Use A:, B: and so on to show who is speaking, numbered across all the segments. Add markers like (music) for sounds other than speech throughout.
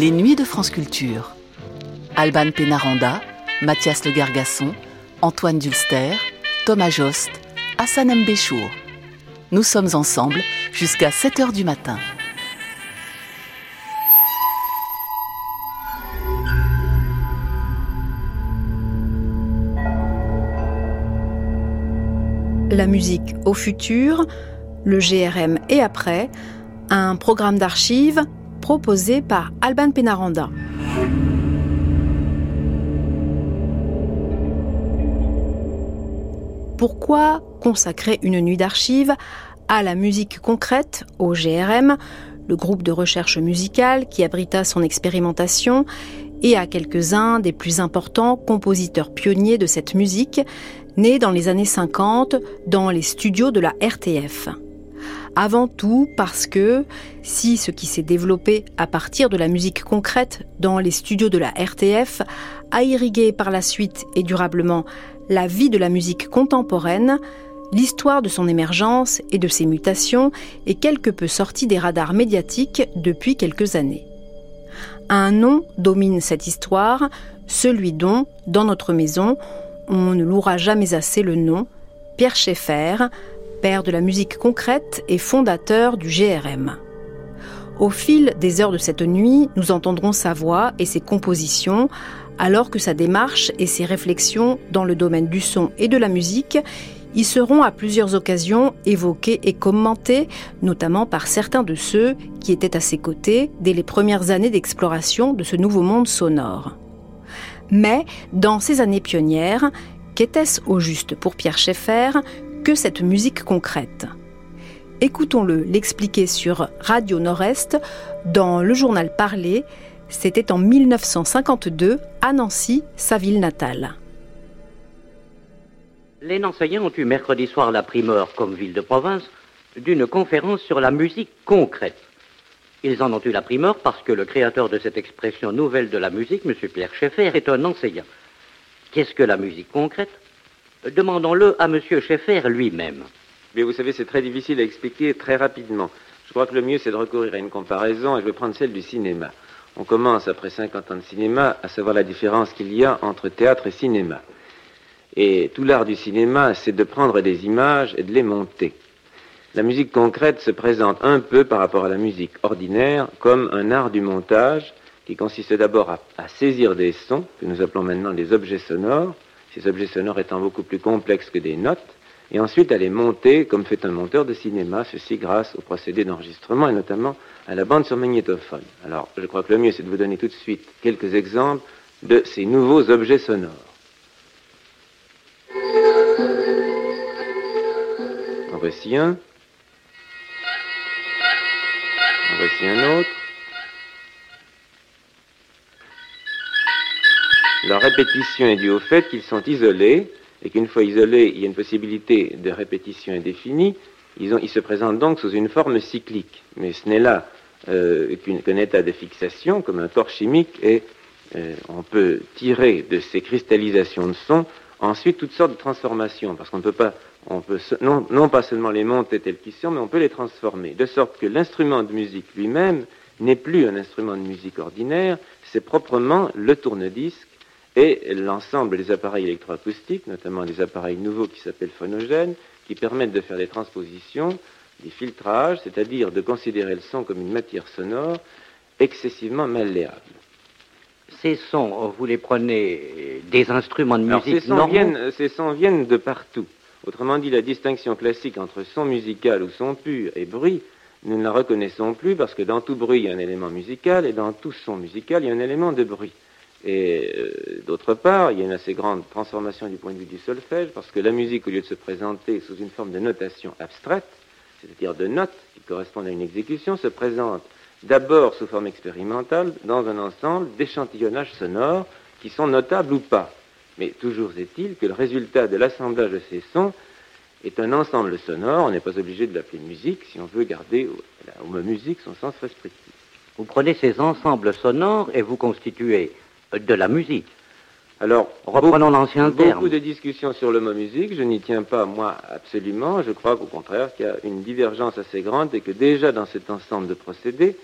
A: Les Nuits de France Culture. Alban Pénaranda, Mathias Le Gargasson, Antoine Dulster, Thomas Jost, Hassan Mbéchour. Nous sommes ensemble jusqu'à 7 h du matin.
B: La musique au futur, le GRM et après, un programme d'archives proposé par Alban Pénaranda. Pourquoi consacrer une nuit d'archives à la musique concrète, au GRM, le groupe de recherche musicale qui abrita son expérimentation, et à quelques-uns des plus importants compositeurs pionniers de cette musique, nés dans les années 50 dans les studios de la RTF. Avant tout parce que si ce qui s'est développé à partir de la musique concrète dans les studios de la RTF a irrigué par la suite et durablement la vie de la musique contemporaine, l'histoire de son émergence et de ses mutations est quelque peu sortie des radars médiatiques depuis quelques années. Un nom domine cette histoire, celui dont, dans notre maison, on ne louera jamais assez le nom, Pierre Schaeffer, père de la musique concrète et fondateur du GRM. Au fil des heures de cette nuit, nous entendrons sa voix et ses compositions, alors que sa démarche et ses réflexions dans le domaine du son et de la musique y seront à plusieurs occasions évoquées et commentées, notamment par certains de ceux qui étaient à ses côtés dès les premières années d'exploration de ce nouveau monde sonore. Mais, dans ces années pionnières, qu'était-ce au juste pour Pierre Schaeffer que cette musique concrète. Écoutons-le l'expliquer sur Radio Nord-Est dans le journal Parlé. C'était en 1952 à Nancy, sa ville natale.
C: Les Nancéiens ont eu mercredi soir la primeur, comme ville de province, d'une conférence sur la musique concrète. Ils en ont eu la primeur parce que le créateur de cette expression nouvelle de la musique, M. Pierre Schaeffer, est un enseignant. Qu'est-ce que la musique concrète? Demandons-le à M. Schaeffer lui-même.
D: Mais vous savez, c'est très difficile à expliquer très rapidement. Je crois que le mieux, c'est de recourir à une comparaison, et je vais prendre celle du cinéma. On commence, après 50 ans de cinéma, à savoir la différence qu'il y a entre théâtre et cinéma. Et tout l'art du cinéma, c'est de prendre des images et de les monter. La musique concrète se présente un peu par rapport à la musique ordinaire comme un art du montage qui consiste d'abord à, à saisir des sons, que nous appelons maintenant des objets sonores, ces objets sonores étant beaucoup plus complexes que des notes, et ensuite à les monter comme fait un monteur de cinéma, ceci grâce au procédé d'enregistrement et notamment à la bande sur magnétophone. Alors, je crois que le mieux, c'est de vous donner tout de suite quelques exemples de ces nouveaux objets sonores. En voici un. En voici un autre. La répétition est due au fait qu'ils sont isolés et qu'une fois isolés, il y a une possibilité de répétition indéfinie. Ils se présentent donc sous une forme cyclique, mais ce n'est là euh, qu'un état de fixation, comme un corps chimique, et euh, on peut tirer de ces cristallisations de son ensuite toutes sortes de transformations, parce qu'on ne peut pas, on peut non, non pas seulement les monter tels qu'ils sont, mais on peut les transformer, de sorte que l'instrument de musique lui-même n'est plus un instrument de musique ordinaire, c'est proprement le tourne-disque et l'ensemble des appareils électroacoustiques, notamment des appareils nouveaux qui s'appellent phonogènes, qui permettent de faire des transpositions, des filtrages, c'est-à-dire de considérer le son comme une matière sonore excessivement malléable.
C: Ces sons, vous les prenez des instruments de musique
D: ces, sons viennent, ces sons viennent de partout. Autrement dit, la distinction classique entre son musical ou son pur et bruit, nous ne la reconnaissons plus parce que dans tout bruit, il y a un élément musical et dans tout son musical, il y a un élément de bruit. Et euh, d'autre part, il y a une assez grande transformation du point de vue du solfège, parce que la musique, au lieu de se présenter sous une forme de notation abstraite, c'est-à-dire de notes qui correspondent à une exécution, se présente d'abord sous forme expérimentale dans un ensemble d'échantillonnages sonores qui sont notables ou pas. Mais toujours est-il que le résultat de l'assemblage de ces sons est un ensemble sonore, on n'est pas obligé de l'appeler musique si on veut garder au, mot musique son sens restrictif.
C: Vous prenez ces ensembles sonores et vous constituez de la musique.
D: Alors,
C: reprenons l'ancien terme.
D: Beaucoup de discussions sur le mot musique, je n'y tiens pas, moi, absolument. Je crois qu'au contraire, qu'il y a une divergence assez grande et que déjà dans cet ensemble de procédés,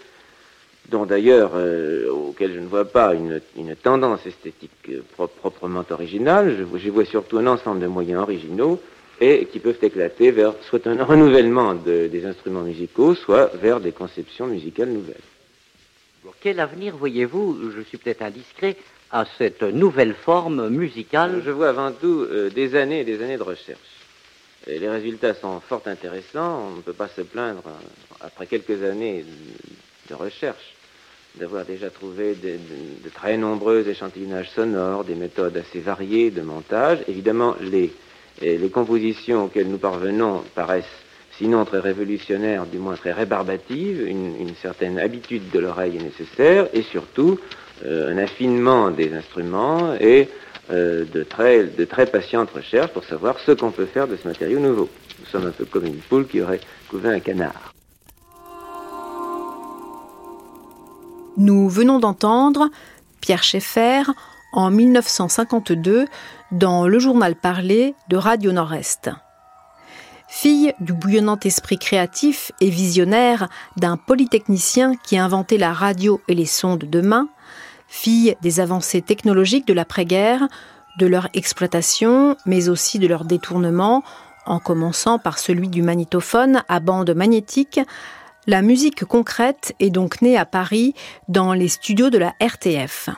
D: dont d'ailleurs, euh, auquel je ne vois pas une, tendance esthétique euh, proprement originale. Je, vois surtout un ensemble de moyens originaux et qui peuvent éclater vers soit un (laughs) renouvellement des instruments musicaux, soit vers des conceptions musicales nouvelles.
C: Quel avenir voyez-vous, je suis peut-être indiscret, à cette nouvelle forme musicale
D: Je vois avant tout euh, des années et des années de recherche. les résultats sont fort intéressants, on ne peut pas se plaindre après quelques années de recherche, d'avoir déjà trouvé de, très nombreux échantillonnages sonores, des méthodes assez variées de montage. Évidemment, les, les compositions auxquelles nous parvenons paraissent sinon très révolutionnaires, du moins très rébarbatives. Une, certaine habitude de l'oreille est nécessaire et surtout euh, un affinement des instruments et euh, de, très, de très patientes recherches pour savoir ce qu'on peut faire de ce matériau nouveau. Nous sommes un peu comme une poule qui aurait couvé un canard.
B: Nous venons d'entendre Pierre Schaeffer en 1952 dans le journal parlé de Radio Nord-Est. Fille du bouillonnant esprit créatif et visionnaire d'un polytechnicien qui a inventé la radio et les sons de demain, fille des avancées technologiques de l'après-guerre, de leur exploitation, mais aussi de leur détournement, en commençant par celui du magnétophone à bande magnétique, la musique concrète est donc née à Paris dans les studios de la RTF.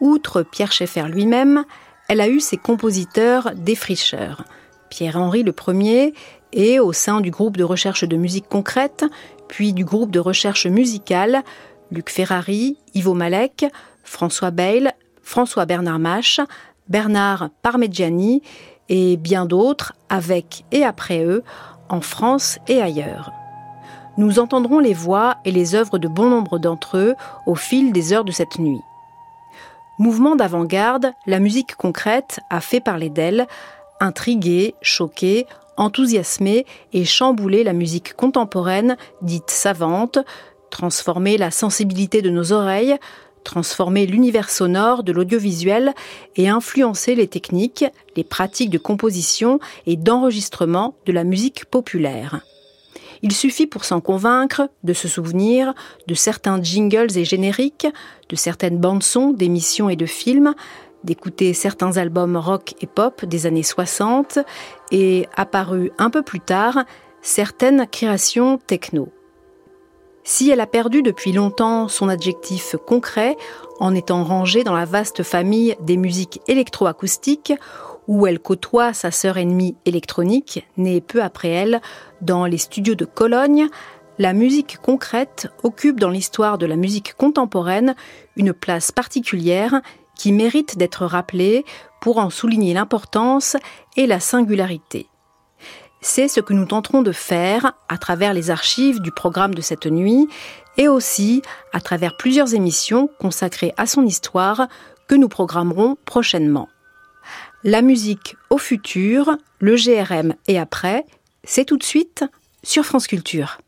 B: Outre Pierre Schaeffer lui-même, elle a eu ses compositeurs défricheurs. Pierre-Henri le premier et au sein du groupe de recherche de musique concrète, puis du groupe de recherche musicale, Luc Ferrari, Ivo Malek, François Bayle, François Bernard Mache, Bernard Parmigiani et bien d'autres avec et après eux en France et ailleurs nous entendrons les voix et les œuvres de bon nombre d'entre eux au fil des heures de cette nuit. Mouvement d'avant-garde, la musique concrète a fait parler d'elle, intriguer, choquer, enthousiasmer et chambouler la musique contemporaine dite savante, transformer la sensibilité de nos oreilles, transformer l'univers sonore de l'audiovisuel et influencer les techniques, les pratiques de composition et d'enregistrement de la musique populaire. Il suffit pour s'en convaincre de se souvenir de certains jingles et génériques, de certaines bandes-sons d'émissions et de films, d'écouter certains albums rock et pop des années 60 et, apparus un peu plus tard, certaines créations techno. Si elle a perdu depuis longtemps son adjectif concret en étant rangée dans la vaste famille des musiques électroacoustiques où elle côtoie sa sœur ennemie électronique, née peu après elle, dans les studios de Cologne, la musique concrète occupe dans l'histoire de la musique contemporaine une place particulière qui mérite d'être rappelée pour en souligner l'importance et la singularité. C'est ce que nous tenterons de faire à travers les archives du programme de cette nuit et aussi à travers plusieurs émissions consacrées à son histoire que nous programmerons prochainement. La musique au futur, le GRM et après, c'est tout de suite sur France Culture.